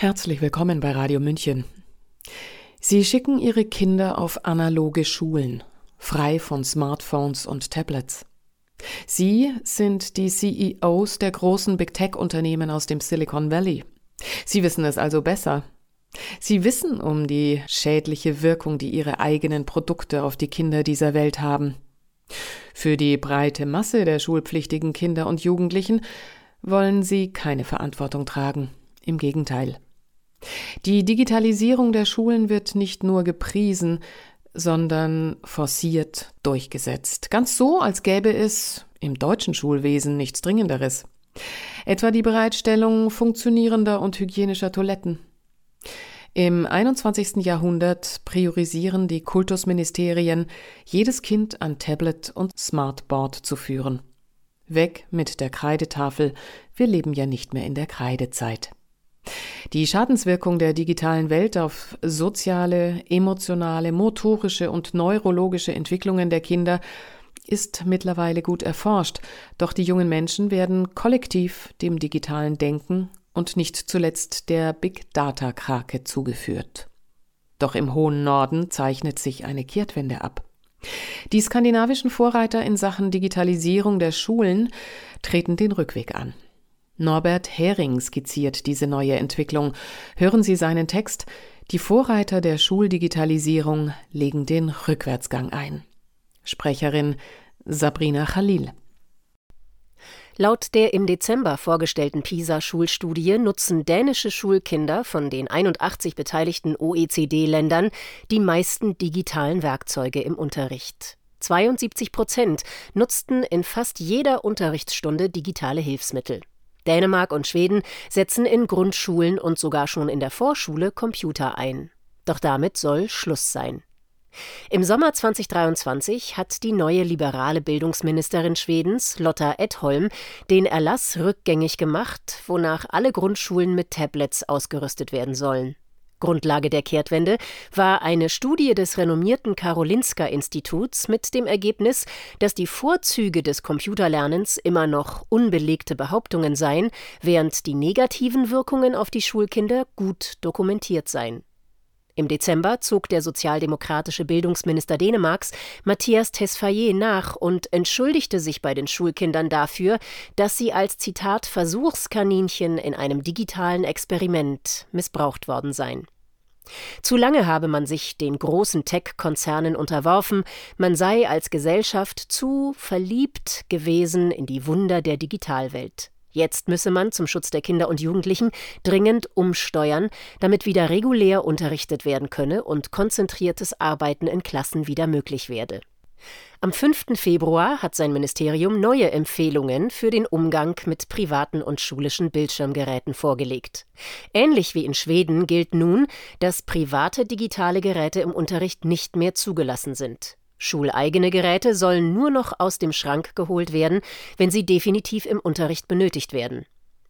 Herzlich willkommen bei Radio München. Sie schicken Ihre Kinder auf analoge Schulen, frei von Smartphones und Tablets. Sie sind die CEOs der großen Big Tech-Unternehmen aus dem Silicon Valley. Sie wissen es also besser. Sie wissen um die schädliche Wirkung, die ihre eigenen Produkte auf die Kinder dieser Welt haben. Für die breite Masse der schulpflichtigen Kinder und Jugendlichen wollen sie keine Verantwortung tragen. Im Gegenteil. Die Digitalisierung der Schulen wird nicht nur gepriesen, sondern forciert durchgesetzt. Ganz so, als gäbe es im deutschen Schulwesen nichts Dringenderes. Etwa die Bereitstellung funktionierender und hygienischer Toiletten. Im 21. Jahrhundert priorisieren die Kultusministerien, jedes Kind an Tablet und Smartboard zu führen. Weg mit der Kreidetafel, wir leben ja nicht mehr in der Kreidezeit. Die Schadenswirkung der digitalen Welt auf soziale, emotionale, motorische und neurologische Entwicklungen der Kinder ist mittlerweile gut erforscht, doch die jungen Menschen werden kollektiv dem digitalen Denken und nicht zuletzt der Big Data Krake zugeführt. Doch im hohen Norden zeichnet sich eine Kehrtwende ab. Die skandinavischen Vorreiter in Sachen Digitalisierung der Schulen treten den Rückweg an. Norbert Hering skizziert diese neue Entwicklung. Hören Sie seinen Text Die Vorreiter der Schuldigitalisierung legen den Rückwärtsgang ein. Sprecherin Sabrina Khalil. Laut der im Dezember vorgestellten PISA-Schulstudie nutzen dänische Schulkinder von den 81 beteiligten OECD-Ländern die meisten digitalen Werkzeuge im Unterricht. 72 Prozent nutzten in fast jeder Unterrichtsstunde digitale Hilfsmittel. Dänemark und Schweden setzen in Grundschulen und sogar schon in der Vorschule Computer ein. Doch damit soll Schluss sein. Im Sommer 2023 hat die neue liberale Bildungsministerin Schwedens, Lotta Edholm, den Erlass rückgängig gemacht, wonach alle Grundschulen mit Tablets ausgerüstet werden sollen. Grundlage der Kehrtwende war eine Studie des renommierten Karolinska-Instituts mit dem Ergebnis, dass die Vorzüge des Computerlernens immer noch unbelegte Behauptungen seien, während die negativen Wirkungen auf die Schulkinder gut dokumentiert seien. Im Dezember zog der sozialdemokratische Bildungsminister Dänemarks Matthias Tesfaye nach und entschuldigte sich bei den Schulkindern dafür, dass sie als Zitat Versuchskaninchen in einem digitalen Experiment missbraucht worden seien. Zu lange habe man sich den großen Tech-Konzernen unterworfen, man sei als Gesellschaft zu verliebt gewesen in die Wunder der Digitalwelt. Jetzt müsse man zum Schutz der Kinder und Jugendlichen dringend umsteuern, damit wieder regulär unterrichtet werden könne und konzentriertes Arbeiten in Klassen wieder möglich werde. Am 5. Februar hat sein Ministerium neue Empfehlungen für den Umgang mit privaten und schulischen Bildschirmgeräten vorgelegt. Ähnlich wie in Schweden gilt nun, dass private digitale Geräte im Unterricht nicht mehr zugelassen sind. Schuleigene Geräte sollen nur noch aus dem Schrank geholt werden, wenn sie definitiv im Unterricht benötigt werden.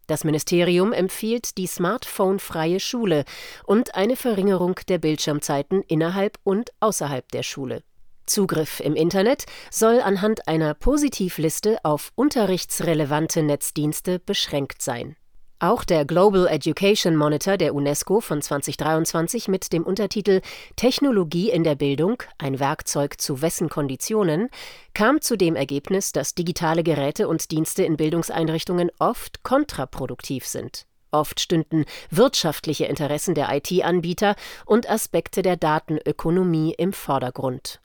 Das Ministerium empfiehlt die smartphone-freie Schule und eine Verringerung der Bildschirmzeiten innerhalb und außerhalb der Schule. Zugriff im Internet soll anhand einer Positivliste auf unterrichtsrelevante Netzdienste beschränkt sein auch der Global Education Monitor der UNESCO von 2023 mit dem Untertitel Technologie in der Bildung – ein Werkzeug zu wessen Konditionen kam zu dem Ergebnis, dass digitale Geräte und Dienste in Bildungseinrichtungen oft kontraproduktiv sind. Oft stünden wirtschaftliche Interessen der IT-Anbieter und Aspekte der Datenökonomie im Vordergrund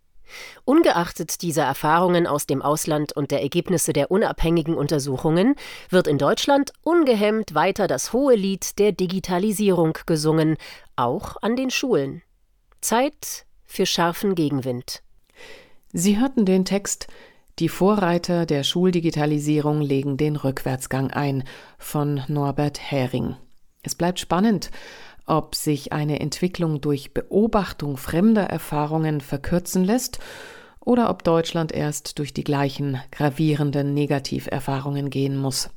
Ungeachtet dieser Erfahrungen aus dem Ausland und der Ergebnisse der unabhängigen Untersuchungen wird in Deutschland ungehemmt weiter das hohe Lied der Digitalisierung gesungen, auch an den Schulen. Zeit für scharfen Gegenwind. Sie hörten den Text Die Vorreiter der Schuldigitalisierung legen den Rückwärtsgang ein von Norbert Hering. Es bleibt spannend, ob sich eine Entwicklung durch Beobachtung fremder Erfahrungen verkürzen lässt oder ob Deutschland erst durch die gleichen gravierenden Negativerfahrungen gehen muss.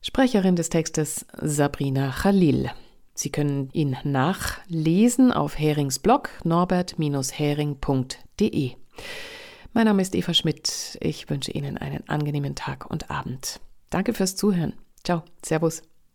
Sprecherin des Textes Sabrina Khalil. Sie können ihn nachlesen auf Herings Blog norbert-hering.de. Mein Name ist Eva Schmidt. Ich wünsche Ihnen einen angenehmen Tag und Abend. Danke fürs Zuhören. Ciao, Servus.